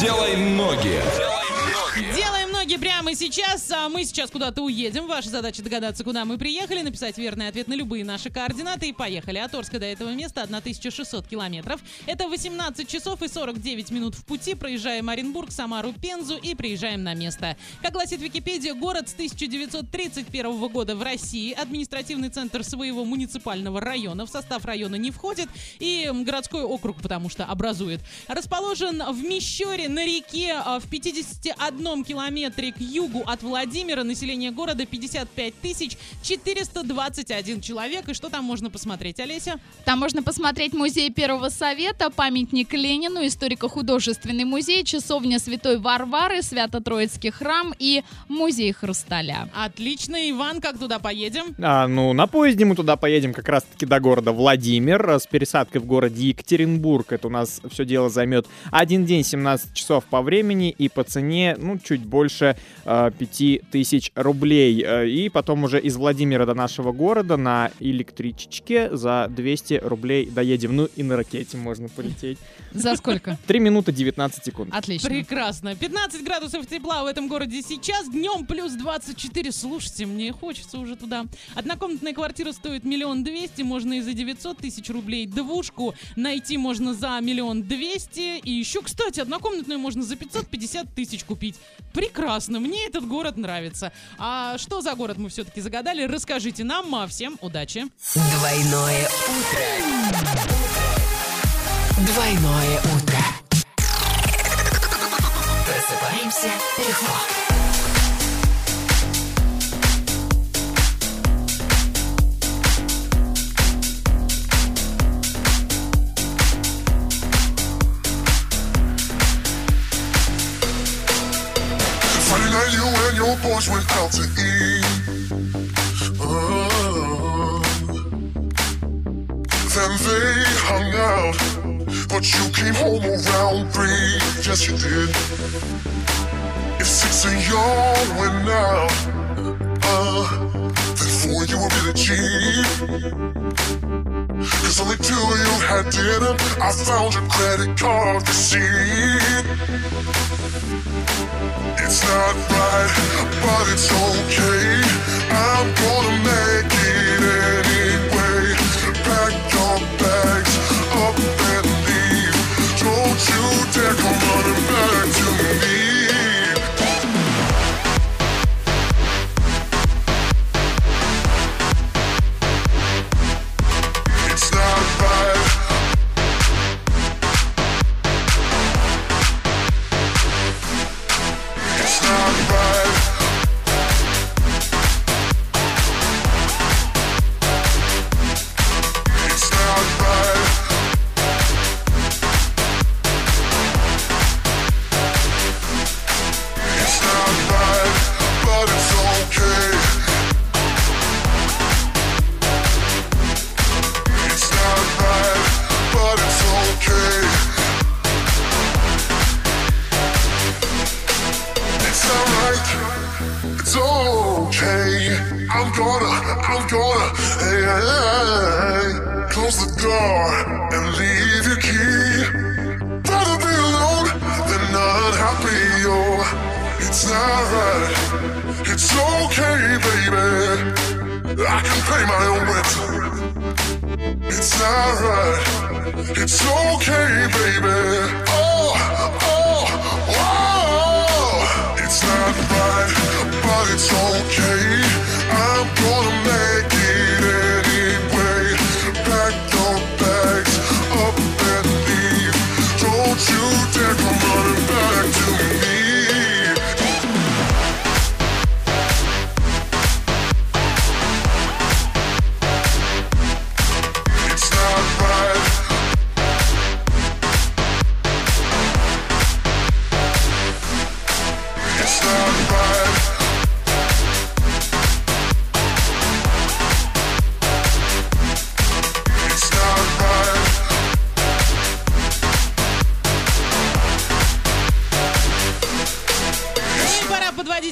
Делай ноги. Делаем ноги прямо сейчас, а мы сейчас куда-то уедем. Ваша задача догадаться, куда мы приехали, написать верный ответ на любые наши координаты и поехали. От Орска до этого места 1600 километров. Это 18 часов и 49 минут в пути. Проезжаем Оренбург, Самару, Пензу и приезжаем на место. Как гласит Википедия, город с 1931 года в России. Административный центр своего муниципального района. В состав района не входит. И городской округ, потому что образует. Расположен в Мещере на реке а, в 51 километре к югу от Владимира. Население города 55 тысяч 421 человек. И что там можно посмотреть, Олеся? Там можно посмотреть музей Первого Совета, памятник Ленину, историко-художественный музей, часовня Святой Варвары, Свято-Троицкий храм и музей Хрусталя. Отлично, Иван, как туда поедем? А, ну, на поезде мы туда поедем как раз-таки до города Владимир с пересадкой в городе Екатеринбург. Это у нас все дело займет один день, 17 часов по времени и по цене, ну, чуть больше э, 5000 рублей. Э, И потом уже из Владимира до нашего города на электричечке за 200 рублей доедем. Ну, и на ракете можно полететь. За сколько? 3 минуты 19 секунд. Отлично. Прекрасно. 15 градусов тепла в этом городе сейчас. Днем плюс 24. Слушайте, мне хочется уже туда. Однокомнатная квартира стоит миллион двести. Можно и за 900 тысяч рублей. Двушку найти можно за миллион двести. И еще, кстати, однокомнатную можно за 550 тысяч купить. Прекрасно. Мне этот город нравится. А что за город мы все-таки загадали? Расскажите нам. А всем удачи. Двойное утро. Двойное утро. Просыпаемся легко. Your boys went out to eat. Oh. Then they hung out, but you came home around three. Yes, you did. If six of y'all went out, uh, then four you were really cheap. Cause only two of you had dinner. I found your credit card receipt. But it's okay. I'm gonna I'm gonna, hey, hey, close the door and leave your key. Rather be alone than unhappy. Oh, it's not right. It's okay, baby. I can pay my own rent. It's not right. It's okay, baby. Oh,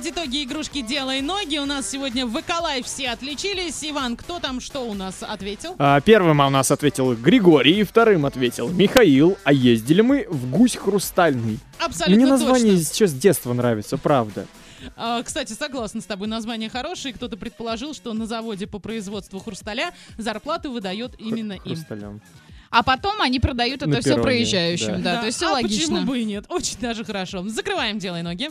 подводить итоги игрушки «Делай ноги». У нас сегодня в Эколайф все отличились. Иван, кто там что у нас ответил? А, Первым у нас ответил Григорий, вторым ответил Михаил, а ездили мы в Гусь Хрустальный. Абсолютно Мне название точно. сейчас с детства нравится, правда. А, Кстати, согласна с тобой, название хорошее. Кто-то предположил, что на заводе по производству хрусталя зарплату выдает именно им. Хрусталем. А потом они продают это На все перроне, проезжающим. Да, да. то есть все а логично. почему бы и нет? Очень даже хорошо. Закрываем «Делай ноги».